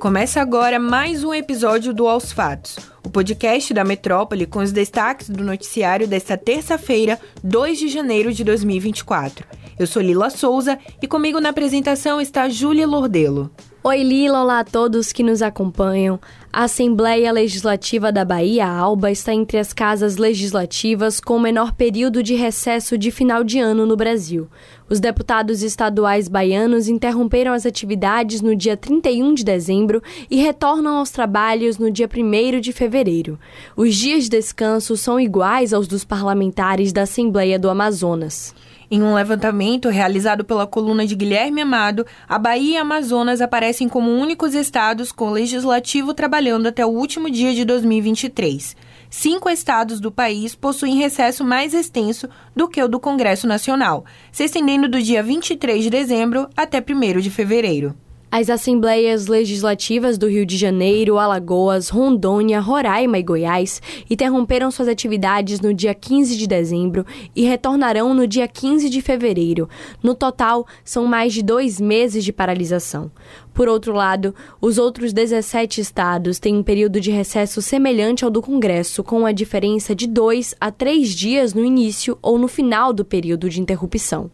Começa agora mais um episódio do Aos Fatos, o podcast da Metrópole com os destaques do noticiário desta terça-feira, 2 de janeiro de 2024. Eu sou Lila Souza e comigo na apresentação está Júlia Lordelo. Oi Lila, olá a todos que nos acompanham. A Assembleia Legislativa da Bahia, ALBA, está entre as casas legislativas com o menor período de recesso de final de ano no Brasil. Os deputados estaduais baianos interromperam as atividades no dia 31 de dezembro e retornam aos trabalhos no dia 1 de fevereiro. Os dias de descanso são iguais aos dos parlamentares da Assembleia do Amazonas. Em um levantamento realizado pela coluna de Guilherme Amado, a Bahia e Amazonas aparecem como únicos estados com o legislativo trabalhando até o último dia de 2023. Cinco estados do país possuem recesso mais extenso do que o do Congresso Nacional, se estendendo do dia 23 de dezembro até 1 de fevereiro. As assembleias legislativas do Rio de Janeiro, Alagoas, Rondônia, Roraima e Goiás interromperam suas atividades no dia 15 de dezembro e retornarão no dia 15 de fevereiro. No total, são mais de dois meses de paralisação. Por outro lado, os outros 17 estados têm um período de recesso semelhante ao do Congresso, com a diferença de dois a três dias no início ou no final do período de interrupção.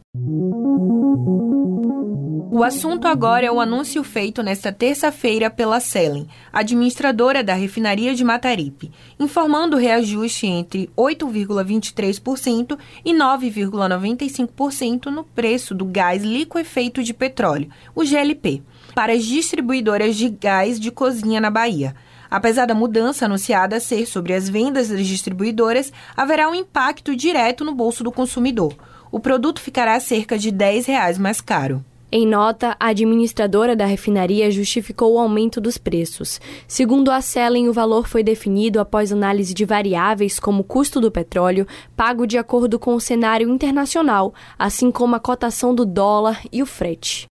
O assunto agora é o anúncio feito nesta terça-feira pela Selen, administradora da refinaria de Mataripe, informando o reajuste entre 8,23% e 9,95% no preço do gás liquefeito de petróleo, o GLP, para as distribuidoras de gás de cozinha na Bahia. Apesar da mudança anunciada ser sobre as vendas das distribuidoras, haverá um impacto direto no bolso do consumidor. O produto ficará cerca de 10 reais mais caro. Em nota, a administradora da refinaria justificou o aumento dos preços. Segundo a Selen, o valor foi definido após análise de variáveis como o custo do petróleo, pago de acordo com o cenário internacional, assim como a cotação do dólar e o frete.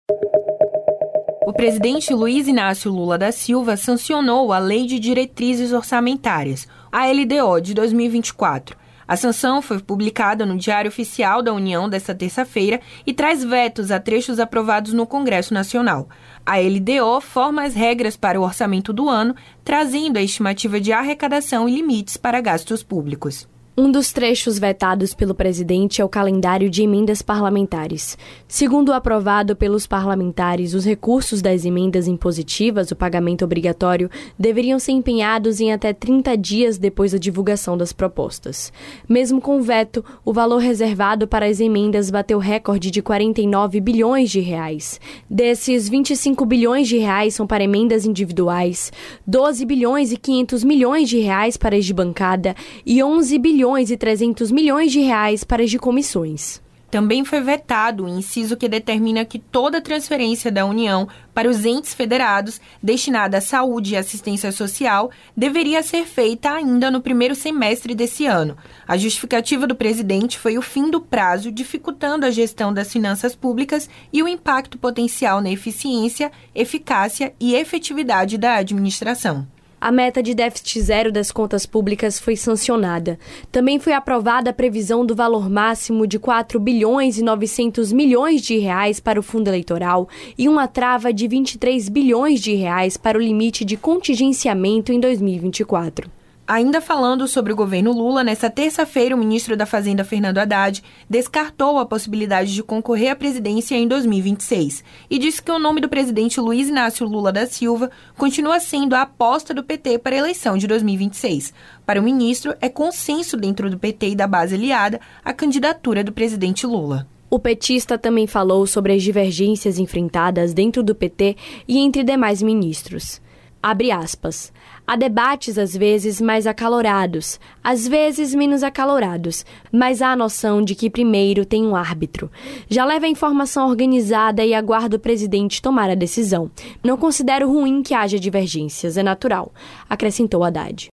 O presidente Luiz Inácio Lula da Silva sancionou a Lei de Diretrizes Orçamentárias, a LDO, de 2024 a sanção foi publicada no Diário Oficial da União desta terça-feira e traz vetos a trechos aprovados no Congresso Nacional. A LDO forma as regras para o orçamento do ano, trazendo a estimativa de arrecadação e limites para gastos públicos. Um dos trechos vetados pelo presidente é o calendário de emendas parlamentares. Segundo o aprovado pelos parlamentares, os recursos das emendas impositivas, o pagamento obrigatório, deveriam ser empenhados em até 30 dias depois da divulgação das propostas. Mesmo com o veto, o valor reservado para as emendas bateu recorde de 49 bilhões de reais. Desses, 25 bilhões de reais são para emendas individuais, 12 bilhões e 500 milhões de reais para as de bancada e 11 bilhões bilhões e 300 milhões de reais para as de comissões. Também foi vetado o inciso que determina que toda transferência da União para os entes federados destinada à saúde e assistência social deveria ser feita ainda no primeiro semestre desse ano. A justificativa do presidente foi o fim do prazo, dificultando a gestão das finanças públicas e o impacto potencial na eficiência, eficácia e efetividade da administração a meta de déficit zero das contas públicas foi sancionada. Também foi aprovada a previsão do valor máximo de 4 bilhões e 900 milhões de reais para o fundo eleitoral e uma trava de 23 bilhões de reais para o limite de contingenciamento em 2024. Ainda falando sobre o governo Lula, nesta terça-feira, o ministro da Fazenda, Fernando Haddad, descartou a possibilidade de concorrer à presidência em 2026 e disse que o nome do presidente Luiz Inácio Lula da Silva continua sendo a aposta do PT para a eleição de 2026. Para o ministro, é consenso dentro do PT e da base aliada a candidatura do presidente Lula. O petista também falou sobre as divergências enfrentadas dentro do PT e entre demais ministros. Abre aspas. Há debates às vezes mais acalorados, às vezes menos acalorados, mas há a noção de que primeiro tem um árbitro. Já leva a informação organizada e aguarda o presidente tomar a decisão. Não considero ruim que haja divergências, é natural, acrescentou Haddad.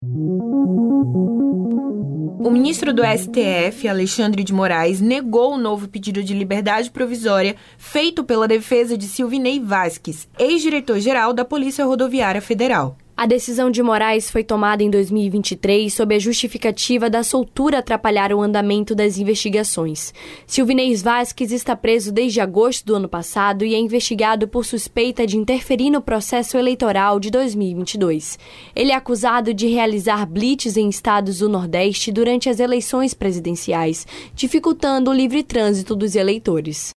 O ministro do STF, Alexandre de Moraes, negou o novo pedido de liberdade provisória feito pela defesa de Silvinei Vasques, ex-diretor-geral da Polícia Rodoviária Federal. A decisão de Moraes foi tomada em 2023 sob a justificativa da soltura atrapalhar o andamento das investigações. Silvinez Vasques está preso desde agosto do ano passado e é investigado por suspeita de interferir no processo eleitoral de 2022. Ele é acusado de realizar blitz em estados do Nordeste durante as eleições presidenciais, dificultando o livre trânsito dos eleitores.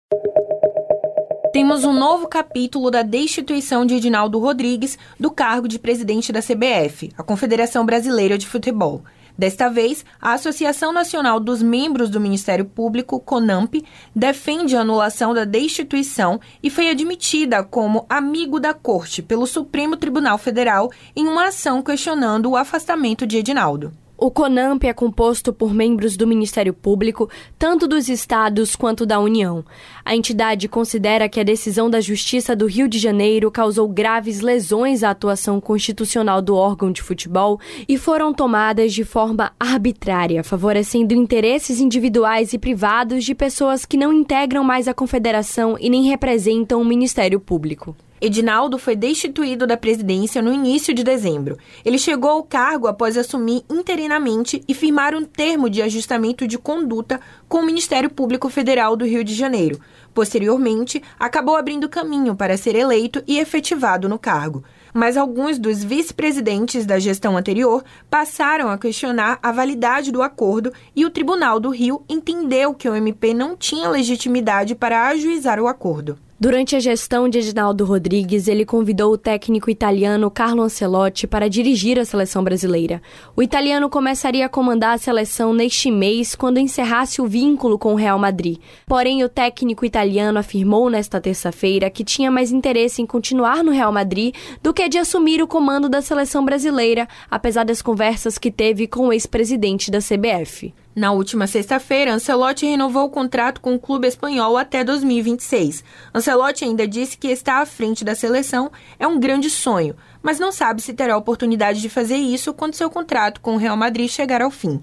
Temos um novo capítulo da destituição de Edinaldo Rodrigues do cargo de presidente da CBF, a Confederação Brasileira de Futebol. Desta vez, a Associação Nacional dos Membros do Ministério Público, CONAMP, defende a anulação da destituição e foi admitida como amigo da Corte pelo Supremo Tribunal Federal em uma ação questionando o afastamento de Edinaldo. O CONAMP é composto por membros do Ministério Público, tanto dos estados quanto da União. A entidade considera que a decisão da Justiça do Rio de Janeiro causou graves lesões à atuação constitucional do órgão de futebol e foram tomadas de forma arbitrária, favorecendo interesses individuais e privados de pessoas que não integram mais a confederação e nem representam o Ministério Público. Edinaldo foi destituído da presidência no início de dezembro. Ele chegou ao cargo após assumir interinamente e firmar um termo de ajustamento de conduta com o Ministério Público Federal do Rio de Janeiro. Posteriormente, acabou abrindo caminho para ser eleito e efetivado no cargo. Mas alguns dos vice-presidentes da gestão anterior passaram a questionar a validade do acordo e o Tribunal do Rio entendeu que o MP não tinha legitimidade para ajuizar o acordo. Durante a gestão de Edinaldo Rodrigues, ele convidou o técnico italiano Carlo Ancelotti para dirigir a seleção brasileira. O italiano começaria a comandar a seleção neste mês, quando encerrasse o vínculo com o Real Madrid. Porém, o técnico italiano afirmou nesta terça-feira que tinha mais interesse em continuar no Real Madrid do que de assumir o comando da seleção brasileira, apesar das conversas que teve com o ex-presidente da CBF. Na última sexta-feira, Ancelotti renovou o contrato com o clube espanhol até 2026. Ancelotti ainda disse que estar à frente da seleção é um grande sonho, mas não sabe se terá a oportunidade de fazer isso quando seu contrato com o Real Madrid chegar ao fim.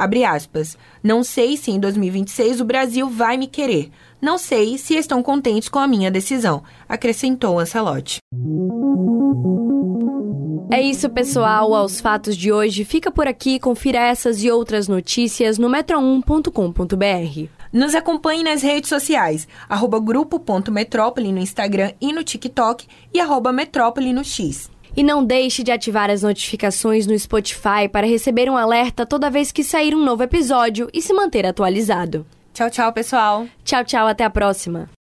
Abre aspas. Não sei se em 2026 o Brasil vai me querer. Não sei se estão contentes com a minha decisão, acrescentou Ancelotti. É isso, pessoal. Aos fatos de hoje, fica por aqui. Confira essas e outras notícias no metro1.com.br. Nos acompanhe nas redes sociais, arroba grupo.metrópole no Instagram e no TikTok e arroba metrópole no X. E não deixe de ativar as notificações no Spotify para receber um alerta toda vez que sair um novo episódio e se manter atualizado. Tchau, tchau, pessoal. Tchau, tchau, até a próxima.